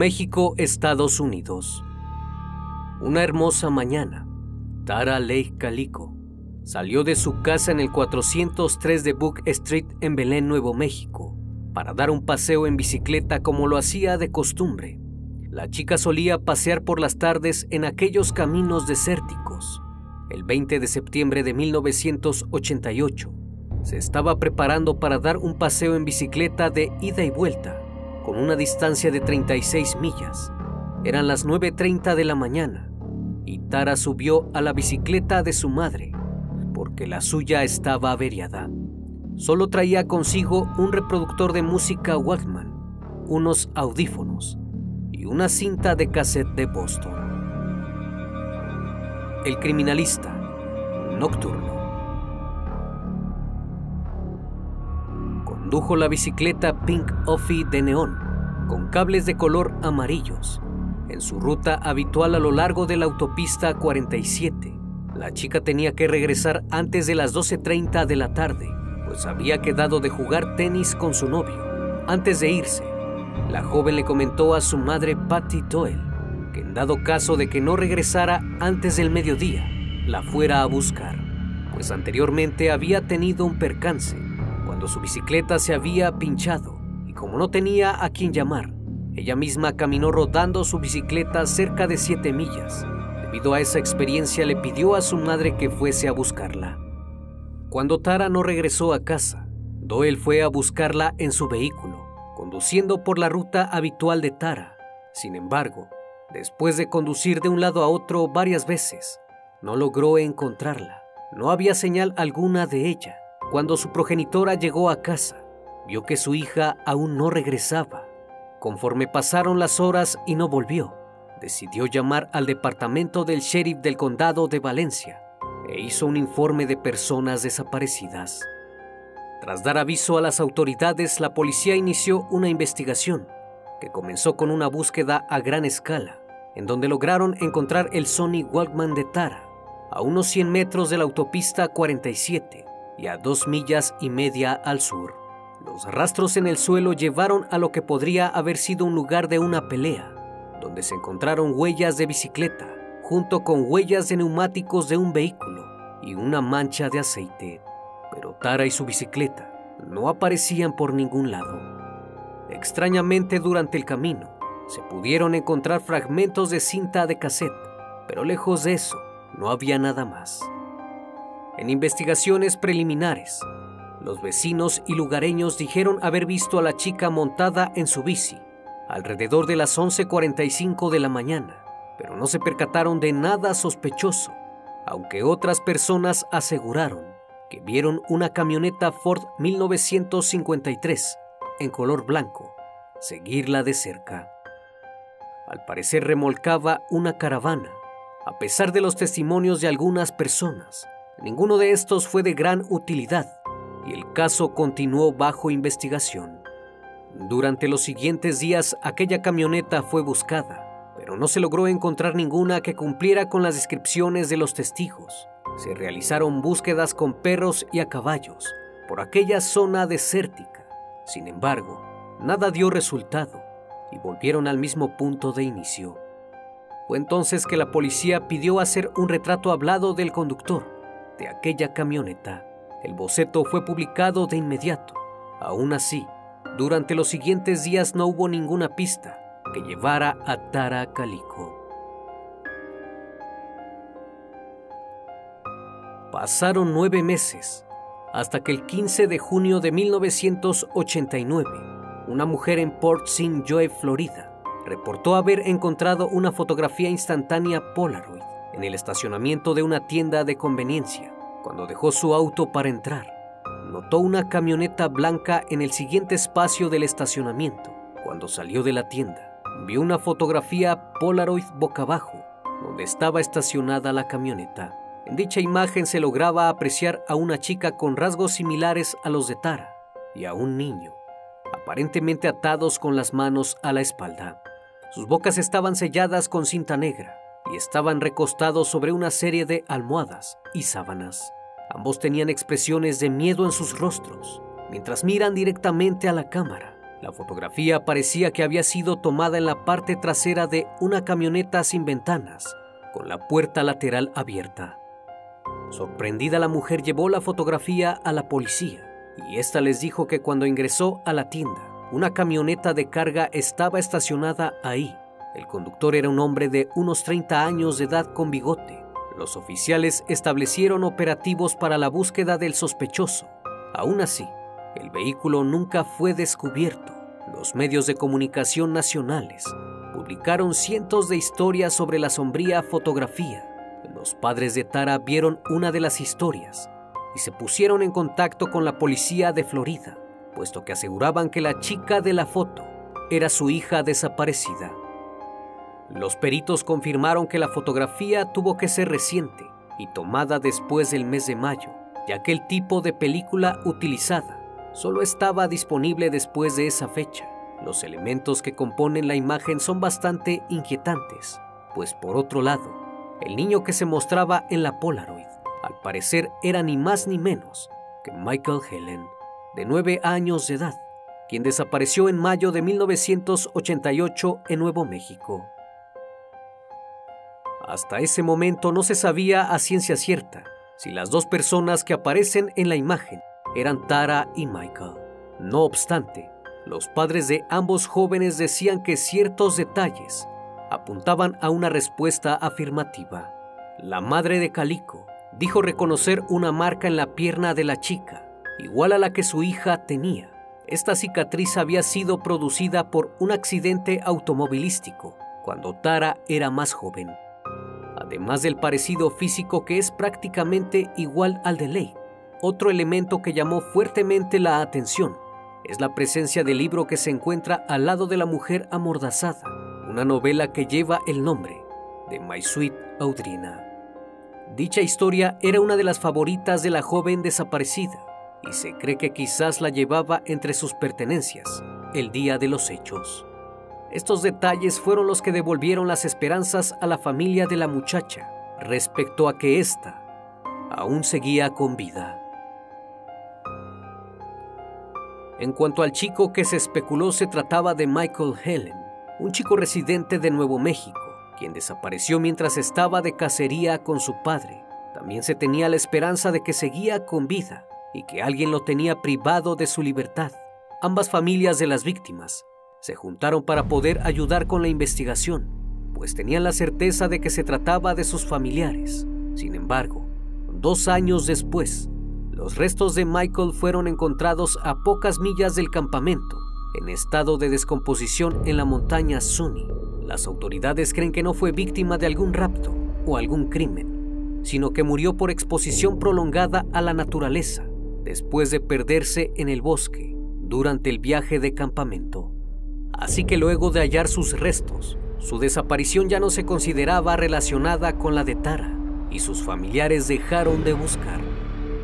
México, Estados Unidos. Una hermosa mañana, Tara Lake Calico salió de su casa en el 403 de Book Street en Belén, Nuevo México, para dar un paseo en bicicleta como lo hacía de costumbre. La chica solía pasear por las tardes en aquellos caminos desérticos. El 20 de septiembre de 1988, se estaba preparando para dar un paseo en bicicleta de ida y vuelta con una distancia de 36 millas. Eran las 9.30 de la mañana y Tara subió a la bicicleta de su madre porque la suya estaba averiada. Solo traía consigo un reproductor de música Walkman, unos audífonos y una cinta de cassette de Boston. El criminalista nocturno. Condujo la bicicleta Pink Offie de neón, con cables de color amarillos, en su ruta habitual a lo largo de la autopista 47. La chica tenía que regresar antes de las 12.30 de la tarde, pues había quedado de jugar tenis con su novio. Antes de irse, la joven le comentó a su madre Patty Doyle que en dado caso de que no regresara antes del mediodía, la fuera a buscar, pues anteriormente había tenido un percance su bicicleta se había pinchado y como no tenía a quien llamar, ella misma caminó rodando su bicicleta cerca de 7 millas. Debido a esa experiencia le pidió a su madre que fuese a buscarla. Cuando Tara no regresó a casa, Doyle fue a buscarla en su vehículo, conduciendo por la ruta habitual de Tara. Sin embargo, después de conducir de un lado a otro varias veces, no logró encontrarla. No había señal alguna de ella. Cuando su progenitora llegó a casa, vio que su hija aún no regresaba. Conforme pasaron las horas y no volvió, decidió llamar al departamento del sheriff del condado de Valencia e hizo un informe de personas desaparecidas. Tras dar aviso a las autoridades, la policía inició una investigación que comenzó con una búsqueda a gran escala, en donde lograron encontrar el Sony Walkman de Tara, a unos 100 metros de la autopista 47, y a dos millas y media al sur. Los rastros en el suelo llevaron a lo que podría haber sido un lugar de una pelea, donde se encontraron huellas de bicicleta, junto con huellas de neumáticos de un vehículo y una mancha de aceite. Pero Tara y su bicicleta no aparecían por ningún lado. Extrañamente durante el camino, se pudieron encontrar fragmentos de cinta de cassette, pero lejos de eso, no había nada más. En investigaciones preliminares, los vecinos y lugareños dijeron haber visto a la chica montada en su bici alrededor de las 11.45 de la mañana, pero no se percataron de nada sospechoso, aunque otras personas aseguraron que vieron una camioneta Ford 1953 en color blanco seguirla de cerca. Al parecer remolcaba una caravana, a pesar de los testimonios de algunas personas Ninguno de estos fue de gran utilidad y el caso continuó bajo investigación. Durante los siguientes días aquella camioneta fue buscada, pero no se logró encontrar ninguna que cumpliera con las descripciones de los testigos. Se realizaron búsquedas con perros y a caballos por aquella zona desértica. Sin embargo, nada dio resultado y volvieron al mismo punto de inicio. Fue entonces que la policía pidió hacer un retrato hablado del conductor aquella camioneta. El boceto fue publicado de inmediato. Aún así, Durante los siguientes días no hubo ninguna pista que llevara a Tara Calico. Pasaron nueve meses hasta que el 15 de junio de 1989, una mujer en Port St. Joe, Florida, reportó haber encontrado una fotografía instantánea Polaroid en el estacionamiento de una tienda de conveniencia. Cuando dejó su auto para entrar, notó una camioneta blanca en el siguiente espacio del estacionamiento. Cuando salió de la tienda, vio una fotografía Polaroid boca abajo, donde estaba estacionada la camioneta. En dicha imagen se lograba apreciar a una chica con rasgos similares a los de Tara y a un niño, aparentemente atados con las manos a la espalda. Sus bocas estaban selladas con cinta negra y estaban recostados sobre una serie de almohadas y sábanas. Ambos tenían expresiones de miedo en sus rostros, mientras miran directamente a la cámara. La fotografía parecía que había sido tomada en la parte trasera de una camioneta sin ventanas, con la puerta lateral abierta. Sorprendida la mujer llevó la fotografía a la policía y ésta les dijo que cuando ingresó a la tienda, una camioneta de carga estaba estacionada ahí. El conductor era un hombre de unos 30 años de edad con bigote. Los oficiales establecieron operativos para la búsqueda del sospechoso. Aún así, el vehículo nunca fue descubierto. Los medios de comunicación nacionales publicaron cientos de historias sobre la sombría fotografía los padres de Tara vieron una de las historias y se pusieron en contacto con la policía de Florida, puesto que aseguraban que la chica de la foto era su hija desaparecida. Los peritos confirmaron que la fotografía tuvo que ser reciente y tomada después del mes de mayo, ya que el tipo de película utilizada solo estaba disponible después de esa fecha. Los elementos que componen la imagen son bastante inquietantes, pues por otro lado, el niño que se mostraba en la Polaroid, al parecer era ni más ni menos que Michael Helen, de nueve años de edad, quien desapareció en mayo de 1988 en Nuevo México. Hasta ese momento no se sabía a ciencia cierta si las dos personas que aparecen en la imagen eran Tara y Michael. No obstante, los padres de ambos jóvenes decían que ciertos detalles apuntaban a una respuesta afirmativa. La madre de Calico dijo reconocer una marca en la pierna de la chica, igual a la que su hija tenía. Esta cicatriz había sido producida por un accidente automovilístico cuando Tara era más joven. Además del parecido físico que es prácticamente igual al de Ley, otro elemento que llamó fuertemente la atención es la presencia del libro que se encuentra al lado de la mujer amordazada una novela que lleva el nombre de My Sweet Audrina. Dicha historia era una de las favoritas de la joven desaparecida y se cree que quizás la llevaba entre sus pertenencias el día de los hechos. Estos detalles fueron los que devolvieron las esperanzas a la familia de la muchacha respecto a que ésta aún seguía con vida. En cuanto al chico que se especuló se trataba de Michael Helen, un chico residente de Nuevo México, quien desapareció mientras estaba de cacería con su padre. También se tenía la esperanza de que seguía con vida y que alguien lo tenía privado de su libertad. Ambas familias de las víctimas se juntaron para poder ayudar con la investigación, pues tenían la certeza de que se trataba de sus familiares. Sin embargo, dos años después, los restos de Michael fueron encontrados a pocas millas del campamento en estado de descomposición en la montaña Sunny. Las autoridades creen que no fue víctima de algún rapto o algún crimen, sino que murió por exposición prolongada a la naturaleza después de perderse en el bosque durante el viaje de campamento. Así que luego de hallar sus restos, su desaparición ya no se consideraba relacionada con la de Tara y sus familiares dejaron de buscar.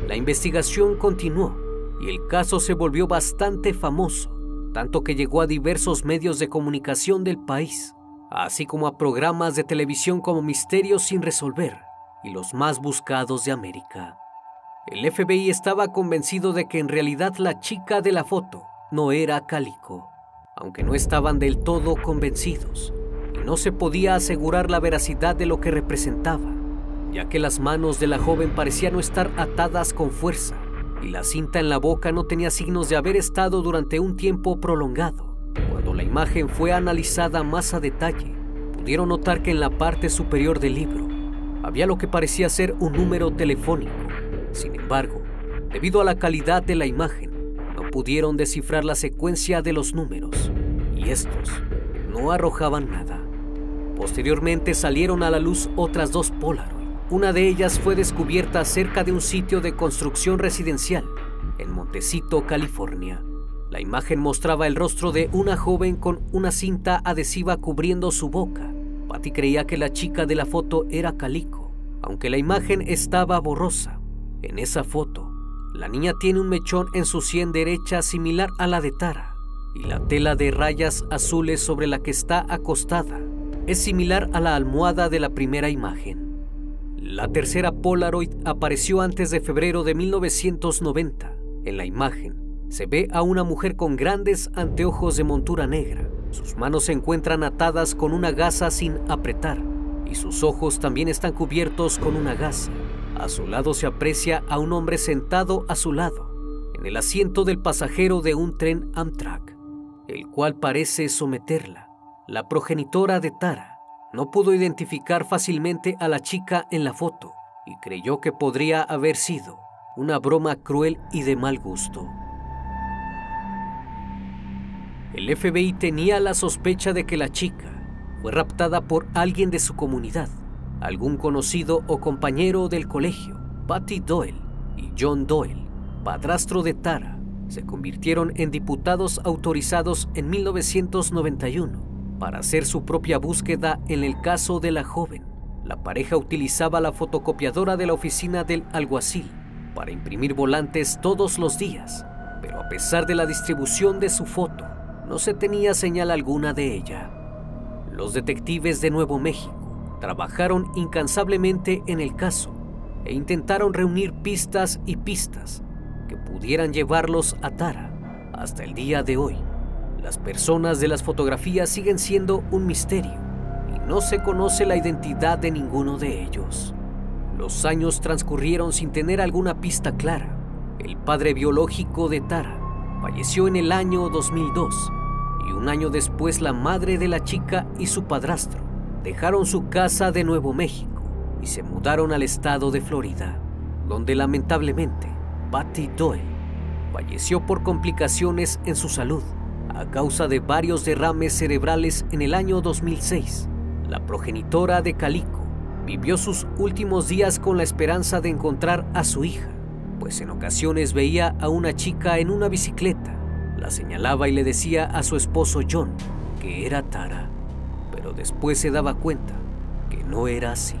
La investigación continuó y el caso se volvió bastante famoso tanto que llegó a diversos medios de comunicación del país, así como a programas de televisión como Misterios sin resolver y los más buscados de América. El FBI estaba convencido de que en realidad la chica de la foto no era Calico, aunque no estaban del todo convencidos, y no se podía asegurar la veracidad de lo que representaba, ya que las manos de la joven parecían no estar atadas con fuerza, y la cinta en la boca no tenía signos de haber estado durante un tiempo prolongado. Cuando la imagen fue analizada más a detalle, pudieron notar que en la parte superior del libro había lo que parecía ser un número telefónico. Sin embargo, debido a la calidad de la imagen, no pudieron descifrar la secuencia de los números y estos no arrojaban nada. Posteriormente salieron a la luz otras dos Polaroid. Una de ellas fue descubierta cerca de un sitio de construcción residencial en Montecito, California. La imagen mostraba el rostro de una joven con una cinta adhesiva cubriendo su boca. Patty creía que la chica de la foto era Calico, aunque la imagen estaba borrosa. En esa foto, la niña tiene un mechón en su sien derecha similar a la de Tara, y la tela de rayas azules sobre la que está acostada es similar a la almohada de la primera imagen. La tercera Polaroid apareció antes de febrero de 1990. En la imagen se ve a una mujer con grandes anteojos de montura negra. Sus manos se encuentran atadas con una gasa sin apretar y sus ojos también están cubiertos con una gasa. A su lado se aprecia a un hombre sentado a su lado, en el asiento del pasajero de un tren Amtrak, el cual parece someterla. La progenitora de Tara no pudo identificar fácilmente a la chica en la foto y creyó que podría haber sido una broma cruel y de mal gusto. El FBI tenía la sospecha de que la chica fue raptada por alguien de su comunidad, algún conocido o compañero del colegio. Patty Doyle y John Doyle, padrastro de Tara, se convirtieron en diputados autorizados en 1991 para hacer su propia búsqueda en el caso de la joven. La pareja utilizaba la fotocopiadora de la oficina del alguacil para imprimir volantes todos los días, pero a pesar de la distribución de su foto, no se tenía señal alguna de ella. Los detectives de Nuevo México trabajaron incansablemente en el caso e intentaron reunir pistas y pistas que pudieran llevarlos a Tara hasta el día de hoy. Las personas de las fotografías siguen siendo un misterio y no se conoce la identidad de ninguno de ellos. Los años transcurrieron sin tener alguna pista clara. El padre biológico de Tara falleció en el año 2002 y un año después la madre de la chica y su padrastro dejaron su casa de Nuevo México y se mudaron al estado de Florida, donde lamentablemente Patty Doyle falleció por complicaciones en su salud a causa de varios derrames cerebrales en el año 2006. La progenitora de Calico vivió sus últimos días con la esperanza de encontrar a su hija, pues en ocasiones veía a una chica en una bicicleta, la señalaba y le decía a su esposo John que era Tara, después se daba cuenta que no era así.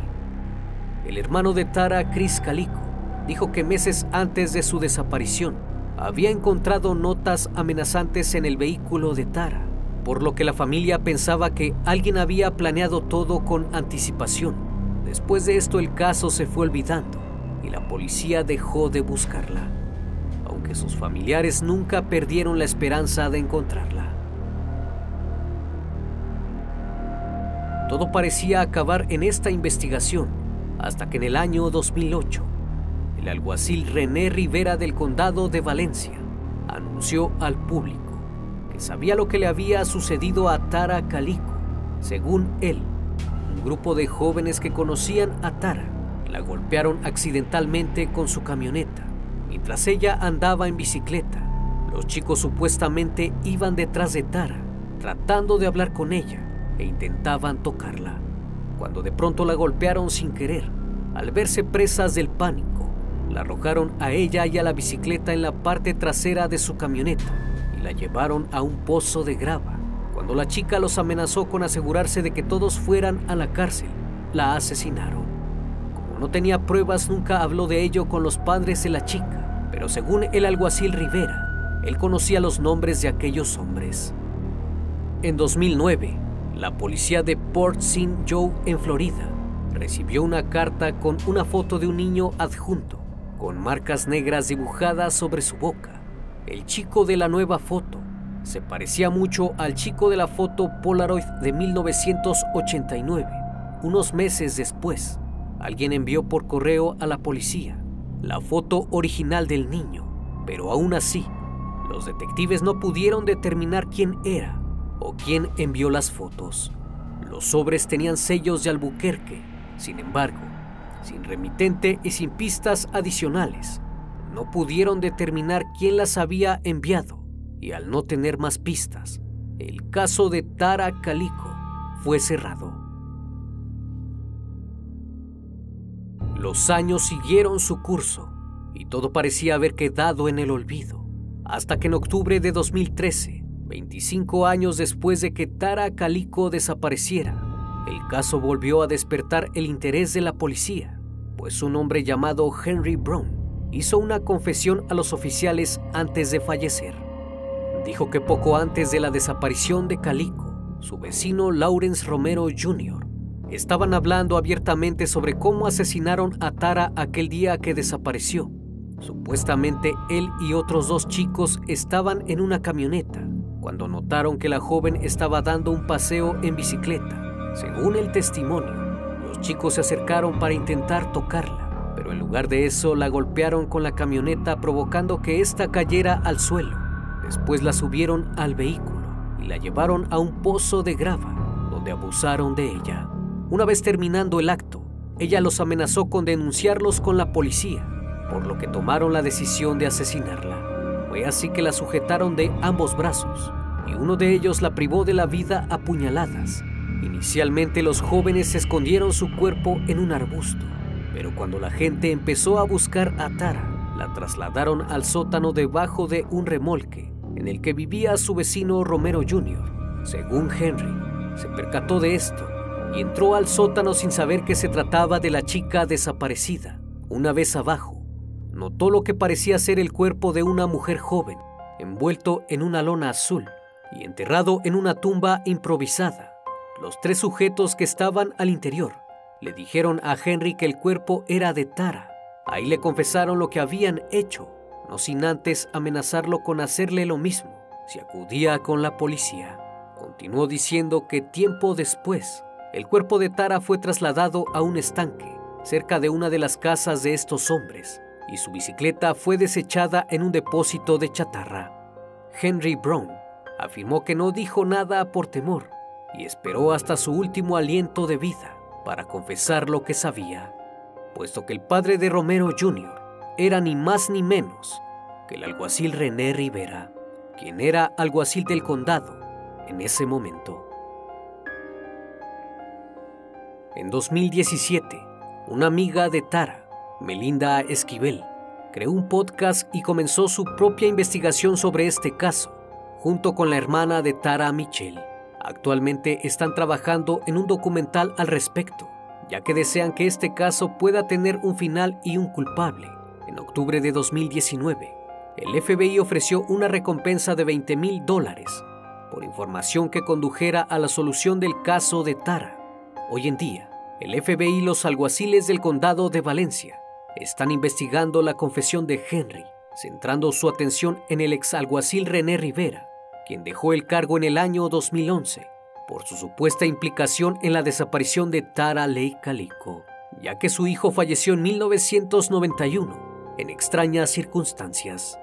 El hermano de Tara, Chris Calico, dijo que meses antes de su desaparición, había encontrado notas amenazantes en el vehículo de Tara, por lo que la familia pensaba que alguien había planeado todo con anticipación. Después de esto el caso se fue olvidando y la policía dejó de buscarla, aunque sus familiares nunca perdieron la esperanza de encontrarla. Todo parecía acabar en esta investigación hasta que en el año 2008 el alguacil René Rivera del condado de Valencia anunció al público que sabía lo que le había sucedido a Tara Calico. Según él, un grupo de jóvenes que conocían a Tara la golpearon accidentalmente con su camioneta mientras ella andaba en bicicleta. Los chicos supuestamente iban detrás de Tara, tratando de hablar con ella e intentaban tocarla, cuando de pronto la golpearon sin querer, al verse presas del pánico la arrojaron a ella y a la bicicleta en la parte trasera de su camioneta y la llevaron a un pozo de grava. Cuando la chica los amenazó con asegurarse de que todos fueran a la cárcel, la asesinaron. Como no tenía pruebas, nunca habló de ello con los padres de la chica, pero según el alguacil Rivera, él conocía los nombres de aquellos hombres. En 2009, la policía de Port St. Joe en Florida recibió una carta con una foto de un niño adjunto con marcas negras dibujadas sobre su boca. El chico de la nueva foto se parecía mucho al chico de la foto Polaroid de 1989. Unos meses después, alguien envió por correo a la policía la foto original del niño pero aún así, los detectives no pudieron determinar quién era o quién envió las fotos. Los sobres tenían sellos de Albuquerque, sin embargo, sin remitente y sin pistas adicionales, no pudieron determinar quién las había enviado y al no tener más pistas, el caso de Tara Calico fue cerrado. Los años siguieron su curso y todo parecía haber quedado en el olvido, hasta que en octubre de 2013, 25 años después de que Tara Calico desapareciera, el caso volvió a despertar el interés de la policía, pues un hombre llamado Henry Brown hizo una confesión a los oficiales antes de fallecer. Dijo que poco antes de la desaparición de Calico, su vecino Lawrence Romero Jr. estaban hablando abiertamente sobre cómo asesinaron a Tara aquel día que desapareció. Supuestamente él y otros dos chicos estaban en una camioneta cuando notaron que la joven estaba dando un paseo en bicicleta. Según el testimonio, los chicos se acercaron para intentar tocarla, pero en lugar de eso la golpearon con la camioneta provocando que ésta cayera al suelo. Después la subieron al vehículo y la llevaron a un pozo de grava, donde abusaron de ella. Una vez terminando el acto, ella los amenazó con denunciarlos con la policía, por lo que tomaron la decisión de asesinarla. Así que la sujetaron de ambos brazos y uno de ellos la privó de la vida a puñaladas. Inicialmente los jóvenes escondieron su cuerpo en un arbusto, pero cuando la gente empezó a buscar a Tara, la trasladaron al sótano debajo de un remolque en el que vivía su vecino Romero Jr. Según Henry, se percató de esto y entró al sótano sin saber que se trataba de la chica desaparecida. Una vez abajo, notó lo que parecía ser el cuerpo de una mujer joven, envuelto en una lona azul y enterrado en una tumba improvisada. Los tres sujetos que estaban al interior le dijeron a Henry que el cuerpo era de Tara. Ahí le confesaron lo que habían hecho no sin antes amenazarlo con hacerle lo mismo si acudía con la policía. Continuó diciendo que tiempo después, el cuerpo de Tara fue trasladado a un estanque cerca de una de las casas de estos hombres y su bicicleta fue desechada en un depósito de chatarra. Henry Brown afirmó que no dijo nada por temor y esperó hasta su último aliento de vida para confesar lo que sabía, puesto que el padre de Romero Jr era ni más ni menos que el alguacil René Rivera, quien era alguacil del condado en ese momento. En 2017, una amiga de Tara, Melinda Esquivel, creó un podcast y comenzó su propia investigación sobre este caso, junto con la hermana de Tara Michelle. Actualmente están trabajando en un documental al respecto, ya que desean que este caso pueda tener un final y un culpable. En octubre de 2019, el FBI ofreció una recompensa de 20 mil dólares por información que condujera a la solución del caso de Tara. Hoy en día, el FBI y los alguaciles del condado de Valencia están investigando la confesión de Henry, centrando su atención en el exalguacil René Rivera, quien dejó el cargo en el año 2011 por su supuesta implicación en la desaparición de Tara Ley Calico, ya que su hijo falleció en 1991 en extrañas circunstancias.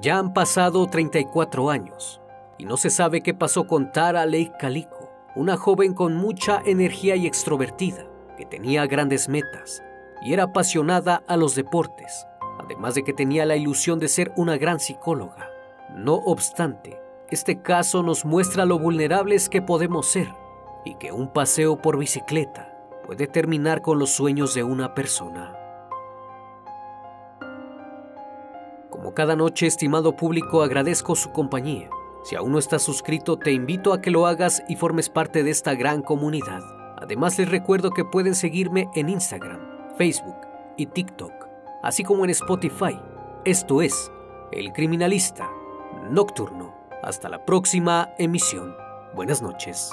Ya han pasado 34 años y no se sabe qué pasó con Tara Lake Calico, una joven con mucha energía y extrovertida, que tenía grandes metas y era apasionada a los deportes, además de que tenía la ilusión de ser una gran psicóloga. No obstante, este caso nos muestra lo vulnerables que podemos ser y que un paseo por bicicleta puede terminar con los sueños de una persona. Como cada noche, estimado público, agradezco su compañía. Si aún no estás suscrito, te invito a que lo hagas y formes parte de esta gran comunidad. Además, les recuerdo que pueden seguirme en Instagram, Facebook y TikTok, así como en Spotify. Esto es El Criminalista Nocturno. Hasta la próxima emisión. Buenas noches.